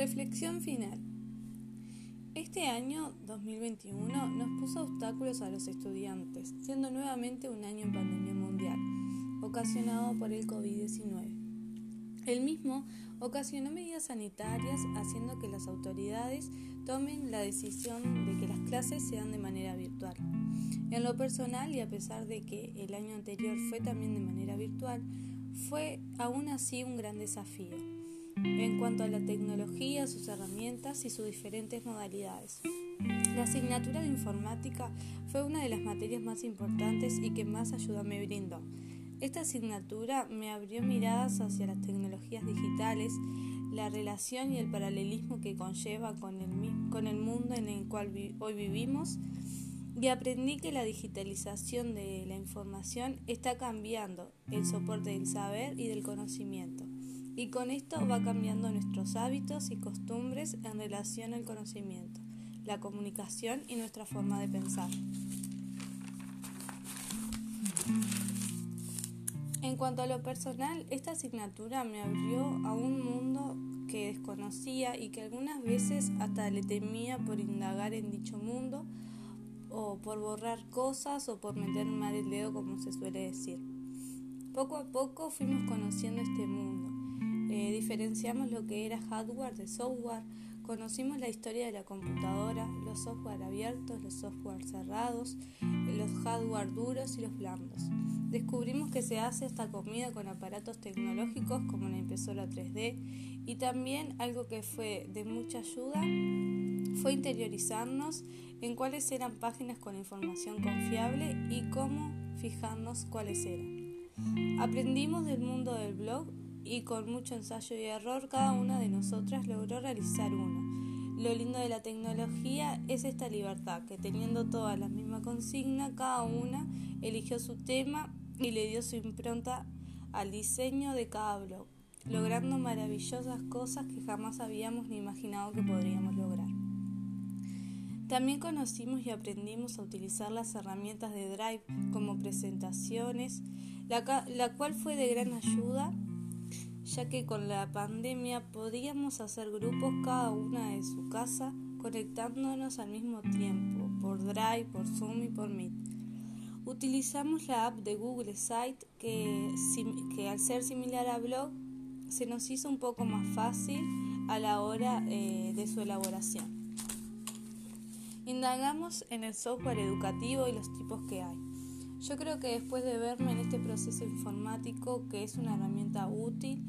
Reflexión final. Este año 2021 nos puso obstáculos a los estudiantes, siendo nuevamente un año en pandemia mundial, ocasionado por el COVID-19. El mismo ocasionó medidas sanitarias haciendo que las autoridades tomen la decisión de que las clases sean de manera virtual. En lo personal, y a pesar de que el año anterior fue también de manera virtual, fue aún así un gran desafío en cuanto a la tecnología, sus herramientas y sus diferentes modalidades. La asignatura de informática fue una de las materias más importantes y que más ayuda me brindó. Esta asignatura me abrió miradas hacia las tecnologías digitales, la relación y el paralelismo que conlleva con el, mundo en el cual hoy vivimos y aprendí que la digitalización de la información está cambiando el soporte del saber y del conocimiento. Y con esto va cambiando nuestros hábitos y costumbres en relación al conocimiento, la comunicación y nuestra forma de pensar. En cuanto a lo personal, esta asignatura me abrió a un mundo que desconocía y que algunas veces hasta le temía por indagar en dicho mundo o por borrar cosas o por meter mal el dedo como se suele decir. Poco a poco fuimos conociendo este mundo, eh, diferenciamos lo que era hardware de software, conocimos la historia de la computadora, los software abiertos, los software cerrados, los hardware duros y los blandos. Descubrimos que se hace esta comida con aparatos tecnológicos como la impresora 3D y también algo que fue de mucha ayuda fue interiorizarnos en cuáles eran páginas con información confiable y cómo fijarnos cuáles eran. Aprendimos del mundo del blog y con mucho ensayo y error cada una de nosotras logró realizar uno. Lo lindo de la tecnología es esta libertad, que teniendo todas la misma consigna, cada una eligió su tema y le dio su impronta al diseño de cada blog, logrando maravillosas cosas que jamás habíamos ni imaginado que podríamos lograr. También conocimos y aprendimos a utilizar las herramientas de Drive como presentaciones, la, la cual fue de gran ayuda ya que con la pandemia podíamos hacer grupos cada una de su casa conectándonos al mismo tiempo, por Drive, por Zoom y por Meet. Utilizamos la app de Google Site que, al ser similar a Blog se nos hizo un poco más fácil a la hora eh, de su elaboración. Indagamos en el software educativo y los tipos que hay. Yo creo que después de verme en este proceso informático, que es una herramienta útil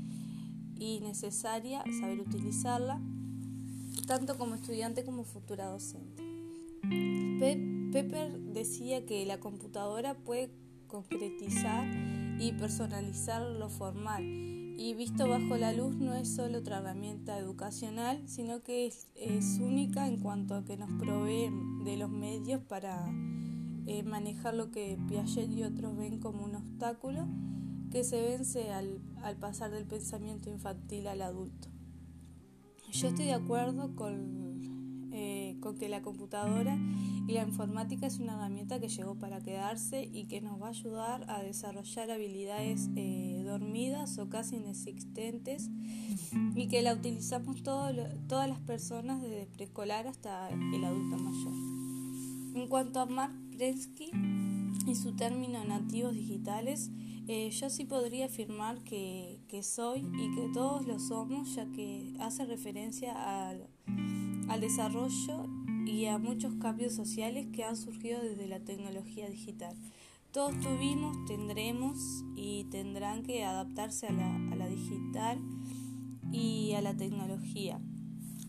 y necesaria, saber utilizarla, tanto como estudiante como futura docente. Pepper decía que la computadora puede concretizar y personalizar lo formal y visto bajo la luz no es solo otra herramienta educacional, sino que es, única en cuanto a que nos provee de los medios para eh, manejar lo que Piaget y otros ven como un obstáculo que se vence al, al pasar del pensamiento infantil al adulto. Yo estoy de acuerdo con eh, con que la computadora y la informática es una herramienta que llegó para quedarse y que nos va a ayudar a desarrollar habilidades eh, dormidas o casi inexistentes y que la utilizamos todas las personas desde preescolar hasta el adulto mayor. En cuanto a Mark Y su término nativos digitales, eh, yo sí podría afirmar que, soy y que todos lo somos, ya que hace referencia al desarrollo y a muchos cambios sociales que han surgido desde la tecnología digital. Todos tuvimos, tendremos y tendrán que adaptarse a la digital y a la tecnología,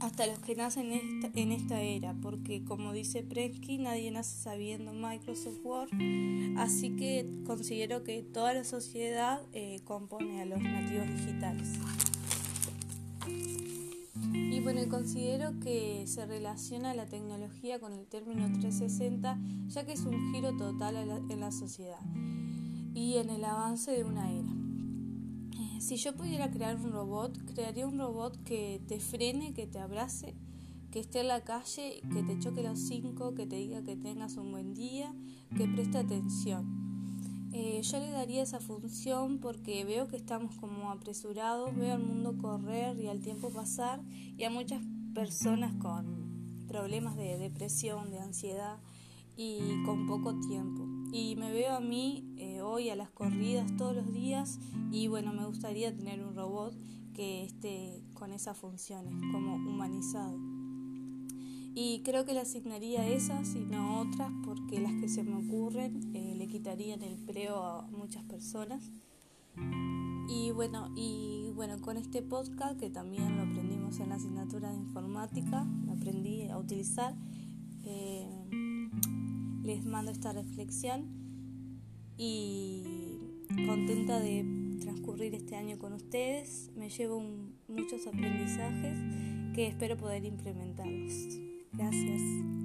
hasta los que nacen en esta, en esta era, porque como dice Prensky, nadie nace sabiendo Microsoft Word, así que considero que toda la sociedad eh, compone a los nativos digitales. Y bueno, considero que se relaciona la tecnología con el término 360, ya que es un giro total en la sociedad y en el avance de una era. Si yo pudiera crear un robot, crearía un robot que te frene, que te abrace, que esté en la calle, que te choque los cinco, que te diga que tengas un buen día, que preste atención. Eh, yo le daría esa función porque veo que estamos como apresurados, veo al mundo correr y al tiempo pasar y a muchas personas con problemas de depresión, de ansiedad y con poco tiempo. Y me veo a mí eh, hoy a las corridas todos los días y bueno, me gustaría tener un robot que esté con esas funciones, como humanizado. Y creo que le asignaría esas y no otras porque las que se me ocurren eh, le quitarían el empleo a muchas personas. Y bueno, y bueno, con este podcast que también lo aprendimos en la asignatura de informática, aprendí a utilizar, eh, les mando esta reflexión y contenta de transcurrir este año con ustedes. Me llevo muchos aprendizajes que espero poder implementarlos. Gracias.